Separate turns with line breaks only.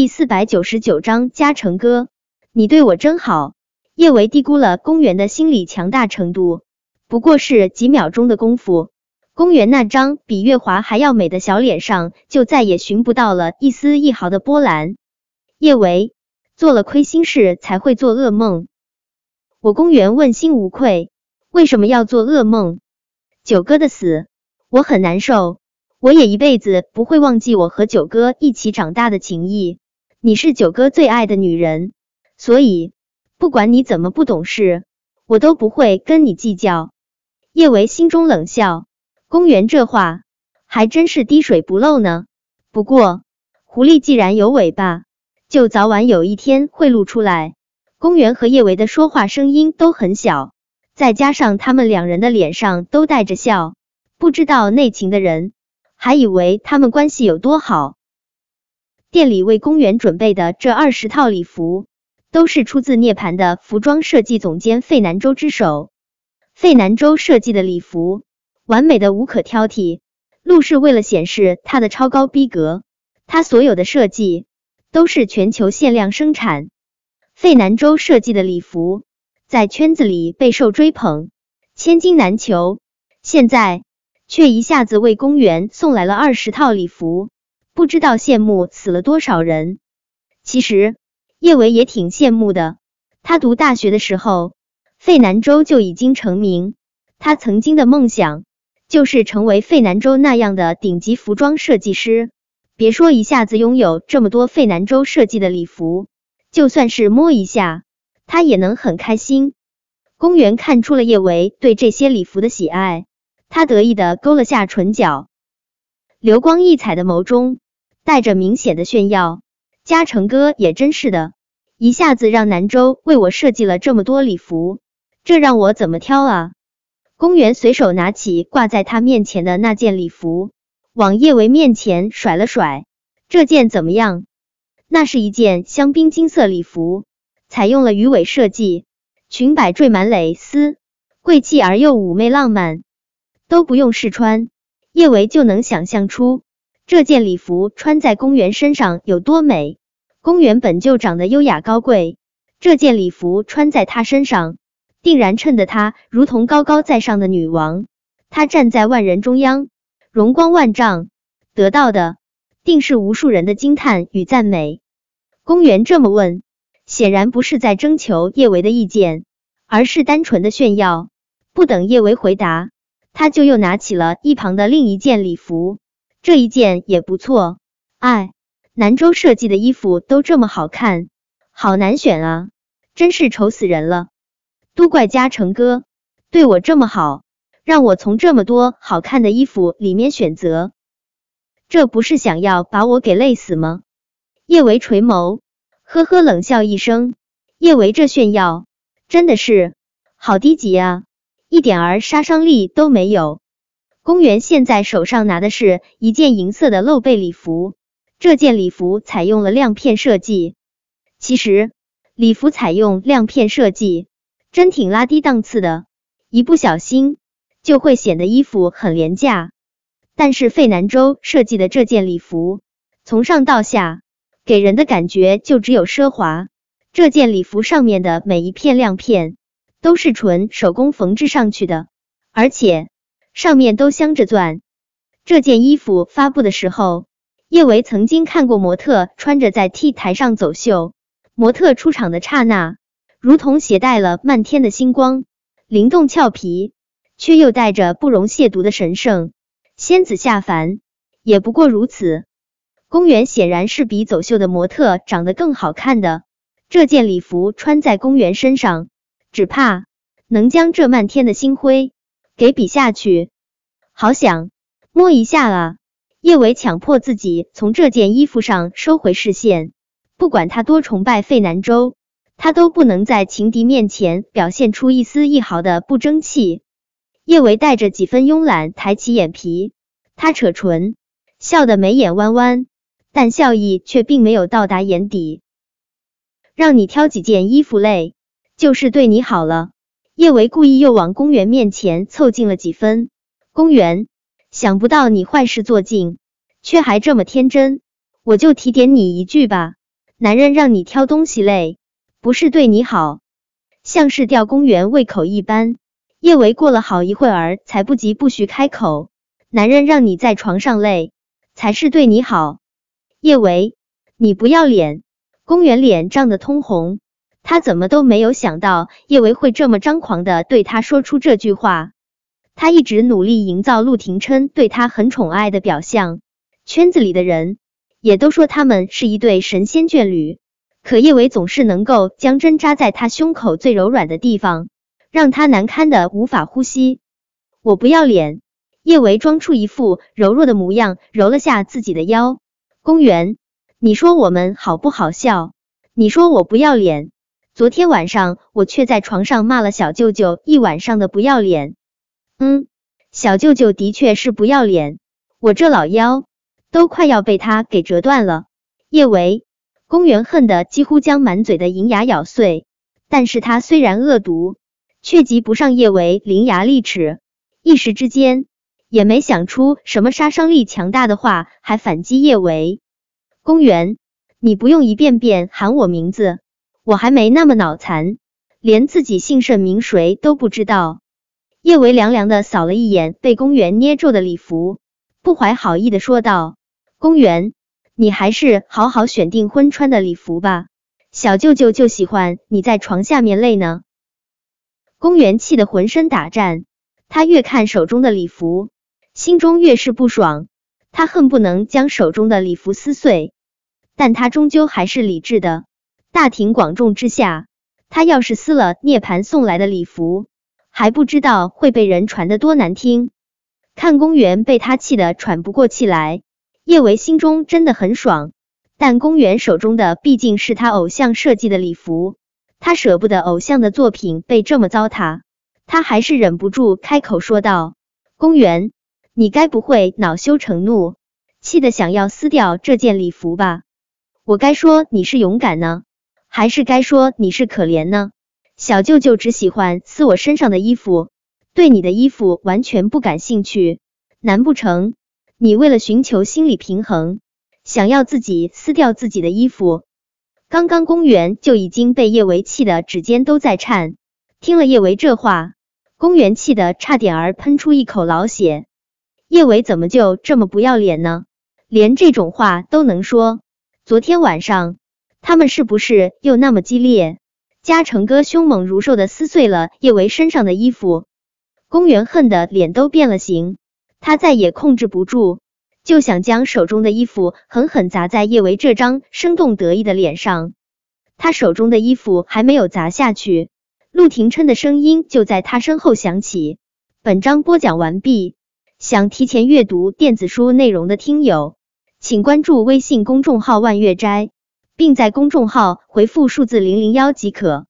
第四百九十九章嘉诚哥，你对我真好。叶维低估了公园的心理强大程度，不过是几秒钟的功夫，公园那张比月华还要美的小脸上就再也寻不到了一丝一毫的波澜。叶维做了亏心事才会做噩梦，我公园问心无愧，为什么要做噩梦？九哥的死，我很难受。我也一辈子不会忘记我和九哥一起长大的情谊。你是九哥最爱的女人，所以不管你怎么不懂事，我都不会跟你计较。叶维心中冷笑，公园这话还真是滴水不漏呢。不过狐狸既然有尾巴，就早晚有一天会露出来。公园和叶维的说话声音都很小，再加上他们两人的脸上都带着笑，不知道内情的人。还以为他们关系有多好。店里为公园准备的这二十套礼服，都是出自涅槃的服装设计总监费南州之手。费南州设计的礼服，完美的无可挑剔。陆氏为了显示他的超高逼格，他所有的设计都是全球限量生产。费南州设计的礼服，在圈子里备受追捧，千金难求。现在。却一下子为公园送来了二十套礼服，不知道羡慕死了多少人。其实叶维也挺羡慕的。他读大学的时候，费南州就已经成名。他曾经的梦想就是成为费南州那样的顶级服装设计师。别说一下子拥有这么多费南州设计的礼服，就算是摸一下，他也能很开心。公园看出了叶维对这些礼服的喜爱。他得意的勾了下唇角，流光溢彩的眸中带着明显的炫耀。嘉诚哥也真是的，一下子让南州为我设计了这么多礼服，这让我怎么挑啊？公园随手拿起挂在他面前的那件礼服，往叶维面前甩了甩。这件怎么样？那是一件香槟金色礼服，采用了鱼尾设计，裙摆缀满蕾丝，贵气而又妩媚浪漫。都不用试穿，叶维就能想象出这件礼服穿在公园身上有多美。公园本就长得优雅高贵，这件礼服穿在她身上，定然衬得她如同高高在上的女王。她站在万人中央，容光万丈，得到的定是无数人的惊叹与赞美。公园这么问，显然不是在征求叶维的意见，而是单纯的炫耀。不等叶维回答。他就又拿起了一旁的另一件礼服，这一件也不错。哎，南州设计的衣服都这么好看，好难选啊，真是愁死人了。都怪嘉诚哥对我这么好，让我从这么多好看的衣服里面选择，这不是想要把我给累死吗？叶维垂眸，呵呵冷笑一声。叶维这炫耀真的是好低级啊！一点儿杀伤力都没有。公园现在手上拿的是一件银色的露背礼服，这件礼服采用了亮片设计。其实礼服采用亮片设计真挺拉低档次的，一不小心就会显得衣服很廉价。但是费南州设计的这件礼服，从上到下给人的感觉就只有奢华。这件礼服上面的每一片亮片。都是纯手工缝制上去的，而且上面都镶着钻。这件衣服发布的时候，叶维曾经看过模特穿着在 T 台上走秀，模特出场的刹那，如同携带了漫天的星光，灵动俏皮，却又带着不容亵渎的神圣。仙子下凡也不过如此。公园显然是比走秀的模特长得更好看的。这件礼服穿在公园身上。只怕能将这漫天的星辉给比下去。好想摸一下啊！叶维强迫自己从这件衣服上收回视线。不管他多崇拜费南州，他都不能在情敌面前表现出一丝一毫的不争气。叶维带着几分慵懒，抬起眼皮，他扯唇，笑得眉眼弯弯，但笑意却并没有到达眼底。让你挑几件衣服累。就是对你好了，叶维故意又往公园面前凑近了几分。公园，想不到你坏事做尽，却还这么天真，我就提点你一句吧。男人让你挑东西累，不是对你好，像是吊公园胃口一般。叶维过了好一会儿，才不急不徐开口：“男人让你在床上累，才是对你好。”叶维，你不要脸！公园脸涨得通红，他怎么都没有想到叶维会这么张狂的对他说出这句话。他一直努力营造陆廷琛对他很宠爱的表象，圈子里的人也都说他们是一对神仙眷侣。可叶维总是能够将针扎在他胸口最柔软的地方。让他难堪的无法呼吸。我不要脸。叶维装出一副柔弱的模样，揉了下自己的腰。公园，你说我们好不好笑？你说我不要脸。昨天晚上我却在床上骂了小舅舅一晚上的不要脸。嗯，小舅舅的确是不要脸。我这老腰都快要被他给折断了。叶维，公园恨得几乎将满嘴的银牙咬碎。但是他虽然恶毒。却及不上叶维伶牙俐齿，一时之间也没想出什么杀伤力强大的话，还反击叶维。公园，你不用一遍遍喊我名字，我还没那么脑残，连自己姓甚名谁都不知道。叶维凉凉的扫了一眼被公园捏皱的礼服，不怀好意的说道：“公园，你还是好好选订婚穿的礼服吧，小舅舅就喜欢你在床下面累呢。”公园气得浑身打颤，他越看手中的礼服，心中越是不爽。他恨不能将手中的礼服撕碎，但他终究还是理智的。大庭广众之下，他要是撕了涅槃送来的礼服，还不知道会被人传得多难听。看公园被他气得喘不过气来，叶维心中真的很爽。但公园手中的毕竟是他偶像设计的礼服。他舍不得偶像的作品被这么糟蹋，他还是忍不住开口说道：“公园，你该不会恼羞成怒，气得想要撕掉这件礼服吧？我该说你是勇敢呢，还是该说你是可怜呢？小舅舅只喜欢撕我身上的衣服，对你的衣服完全不感兴趣。难不成你为了寻求心理平衡，想要自己撕掉自己的衣服？”刚刚公园就已经被叶维气得指尖都在颤，听了叶维这话，公园气得差点儿喷出一口老血。叶维怎么就这么不要脸呢？连这种话都能说？昨天晚上他们是不是又那么激烈？嘉诚哥凶猛如兽的撕碎了叶维身上的衣服，公园恨的脸都变了形，他再也控制不住。就想将手中的衣服狠狠砸在叶维这张生动得意的脸上。他手中的衣服还没有砸下去，陆廷琛的声音就在他身后响起。本章播讲完毕。想提前阅读电子书内容的听友，请关注微信公众号“万月斋”，并在公众号回复数字零零幺即可。